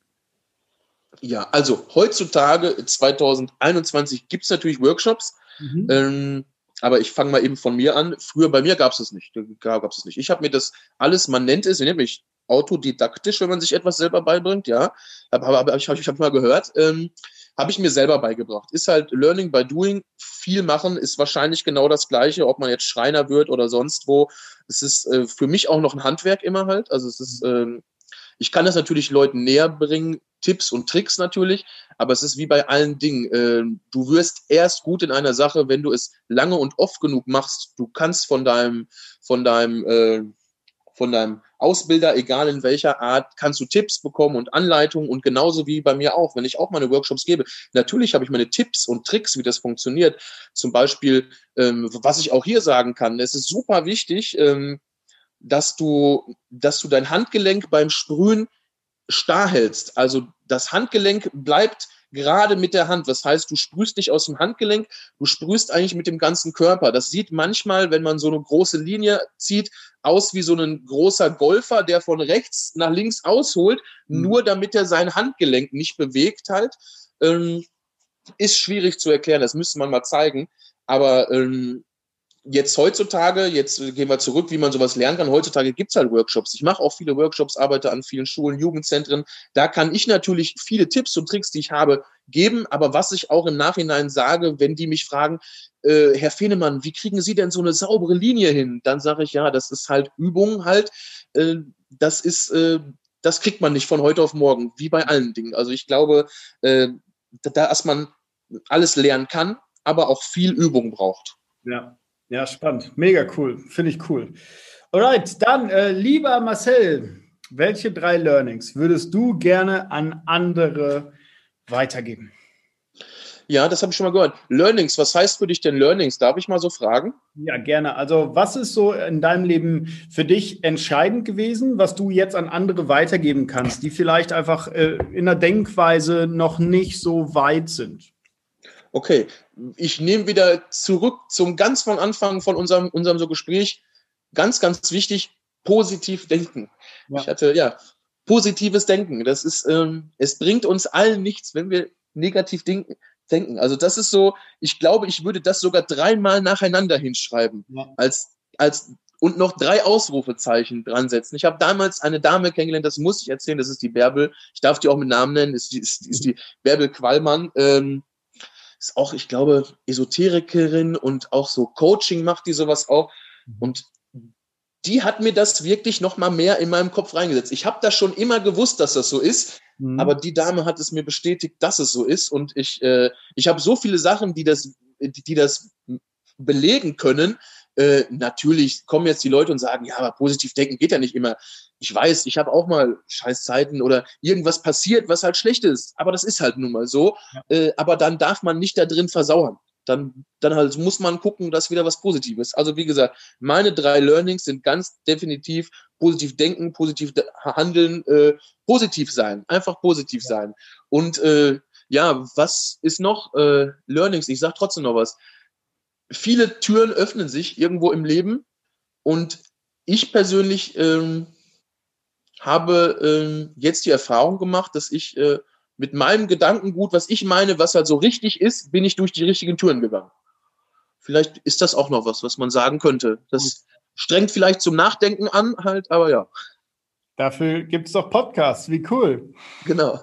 Ja, also heutzutage, 2021, gibt es natürlich Workshops. Mhm. Ähm, aber ich fange mal eben von mir an. Früher bei mir gab es das nicht. Gab es nicht. Ich habe mir das alles, man nennt es, nämlich autodidaktisch, wenn man sich etwas selber beibringt, ja. Aber, aber, aber ich habe ich hab mal gehört. Ähm, habe ich mir selber beigebracht. Ist halt Learning by Doing. Viel machen ist wahrscheinlich genau das Gleiche, ob man jetzt Schreiner wird oder sonst wo. Es ist äh, für mich auch noch ein Handwerk immer halt. Also es ist, ähm, ich kann das natürlich Leuten näher bringen, Tipps und Tricks natürlich, aber es ist wie bei allen Dingen. Äh, du wirst erst gut in einer Sache, wenn du es lange und oft genug machst. Du kannst von deinem, von deinem, äh, von deinem Ausbilder, egal in welcher Art, kannst du Tipps bekommen und Anleitungen und genauso wie bei mir auch, wenn ich auch meine Workshops gebe. Natürlich habe ich meine Tipps und Tricks, wie das funktioniert. Zum Beispiel, ähm, was ich auch hier sagen kann, es ist super wichtig, ähm, dass du, dass du dein Handgelenk beim Sprühen starr hältst. Also das Handgelenk bleibt gerade mit der Hand. Das heißt, du sprühst nicht aus dem Handgelenk, du sprühst eigentlich mit dem ganzen Körper. Das sieht manchmal, wenn man so eine große Linie zieht, aus wie so ein großer Golfer, der von rechts nach links ausholt, mhm. nur damit er sein Handgelenk nicht bewegt halt. Ähm, ist schwierig zu erklären, das müsste man mal zeigen. Aber ähm, jetzt heutzutage, jetzt gehen wir zurück, wie man sowas lernen kann. Heutzutage gibt's halt Workshops. Ich mache auch viele Workshops, arbeite an vielen Schulen, Jugendzentren. Da kann ich natürlich viele Tipps und Tricks, die ich habe, geben. Aber was ich auch im Nachhinein sage, wenn die mich fragen, äh, Herr Fehnemann, wie kriegen Sie denn so eine saubere Linie hin? Dann sage ich, ja, das ist halt Übung halt. Äh, das ist, äh, das kriegt man nicht von heute auf morgen, wie bei allen Dingen. Also ich glaube, äh, da, dass man alles lernen kann, aber auch viel Übung braucht. Ja, ja, spannend. Mega cool. Finde ich cool. Alright, dann, äh, lieber Marcel, welche drei Learnings würdest du gerne an andere weitergeben? Ja, das habe ich schon mal gehört. Learnings, was heißt für dich denn Learnings? Darf ich mal so fragen? Ja, gerne. Also, was ist so in deinem Leben für dich entscheidend gewesen, was du jetzt an andere weitergeben kannst, die vielleicht einfach äh, in der Denkweise noch nicht so weit sind? Okay, ich nehme wieder zurück zum ganz von Anfang von unserem, unserem so Gespräch. Ganz, ganz wichtig, positiv denken. Ja. Ich hatte, ja, positives Denken. Das ist, ähm, es bringt uns allen nichts, wenn wir negativ denken. denken. Also das ist so, ich glaube, ich würde das sogar dreimal nacheinander hinschreiben. Ja. Als, als, und noch drei Ausrufezeichen dran setzen. Ich habe damals eine Dame kennengelernt, das muss ich erzählen, das ist die Bärbel. Ich darf die auch mit Namen nennen, ist, ist, ist die Bärbel Quallmann. Ähm, ist auch, ich glaube, Esoterikerin und auch so Coaching macht die sowas auch. Mhm. Und die hat mir das wirklich noch mal mehr in meinem Kopf reingesetzt. Ich habe das schon immer gewusst, dass das so ist, mhm. aber die Dame hat es mir bestätigt, dass es so ist. Und ich, äh, ich habe so viele Sachen, die das, die, die das belegen können, äh, natürlich kommen jetzt die Leute und sagen, ja, aber positiv denken geht ja nicht immer. Ich weiß, ich habe auch mal Scheißzeiten oder irgendwas passiert, was halt schlecht ist. Aber das ist halt nun mal so. Äh, aber dann darf man nicht da drin versauern. Dann, dann halt muss man gucken, dass wieder was Positives. Also wie gesagt, meine drei Learnings sind ganz definitiv positiv denken, positiv handeln, äh, positiv sein, einfach positiv sein. Und äh, ja, was ist noch äh, Learnings? Ich sag trotzdem noch was viele Türen öffnen sich irgendwo im Leben und ich persönlich ähm, habe ähm, jetzt die Erfahrung gemacht, dass ich äh, mit meinem Gedankengut, was ich meine, was halt so richtig ist, bin ich durch die richtigen Türen gegangen. Vielleicht ist das auch noch was, was man sagen könnte. Das strengt vielleicht zum Nachdenken an, halt, aber ja. Dafür gibt es doch Podcasts, wie cool. Genau.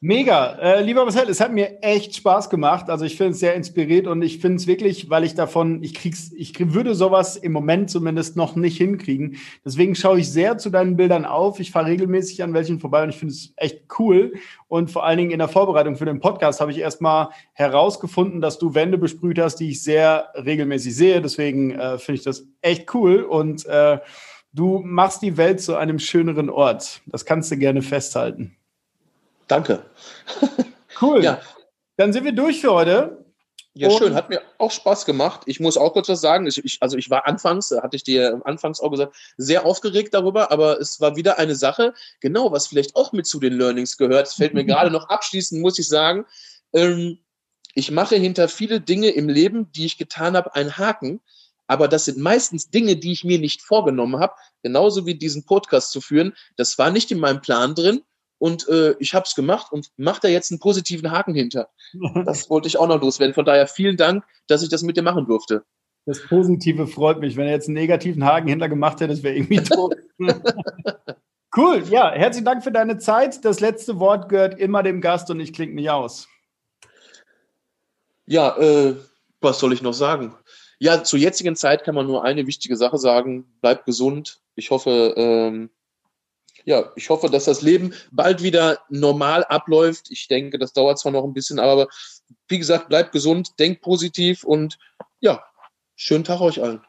Mega. Äh, lieber Marcel, es hat mir echt Spaß gemacht. Also ich finde es sehr inspiriert und ich finde es wirklich, weil ich davon, ich krieg's, ich würde sowas im Moment zumindest noch nicht hinkriegen. Deswegen schaue ich sehr zu deinen Bildern auf. Ich fahre regelmäßig an welchen vorbei und ich finde es echt cool. Und vor allen Dingen in der Vorbereitung für den Podcast habe ich erstmal herausgefunden, dass du Wände besprüht hast, die ich sehr regelmäßig sehe. Deswegen äh, finde ich das echt cool und äh, du machst die Welt zu einem schöneren Ort. Das kannst du gerne festhalten. Danke. (laughs) Cool. Ja. Dann sind wir durch für heute. Ja, und schön. Hat mir auch Spaß gemacht. Ich muss auch kurz was sagen. Ich, ich, also ich war anfangs, hatte ich dir anfangs auch gesagt, sehr aufgeregt darüber, aber es war wieder eine Sache, genau, was vielleicht auch mit zu den Learnings gehört. Es fällt mir (laughs) gerade noch abschließend, muss ich sagen. Ähm, ich mache hinter viele Dinge im Leben, die ich getan habe, einen Haken. Aber das sind meistens Dinge, die ich mir nicht vorgenommen habe, genauso wie diesen Podcast zu führen. Das war nicht in meinem Plan drin und äh, ich habe es gemacht und mache da jetzt einen positiven Haken hinter. (laughs) Das wollte ich auch noch loswerden. Von daher vielen Dank, dass ich das mit dir machen durfte. Das Positive freut mich. Wenn er jetzt einen negativen Haken hinter gemacht hätte, das wäre irgendwie (laughs) tot. (laughs) cool, ja, herzlichen Dank für deine Zeit. Das letzte Wort gehört immer dem Gast und ich klinge nicht aus. Ja, äh, was soll ich noch sagen? Ja, zur jetzigen Zeit kann man nur eine wichtige Sache sagen. Bleib gesund. Ich hoffe, ähm, ja, ich hoffe, dass das Leben bald wieder normal abläuft. Ich denke, das dauert zwar noch ein bisschen, aber wie gesagt, bleibt gesund, denkt positiv und ja, schönen Tag euch allen.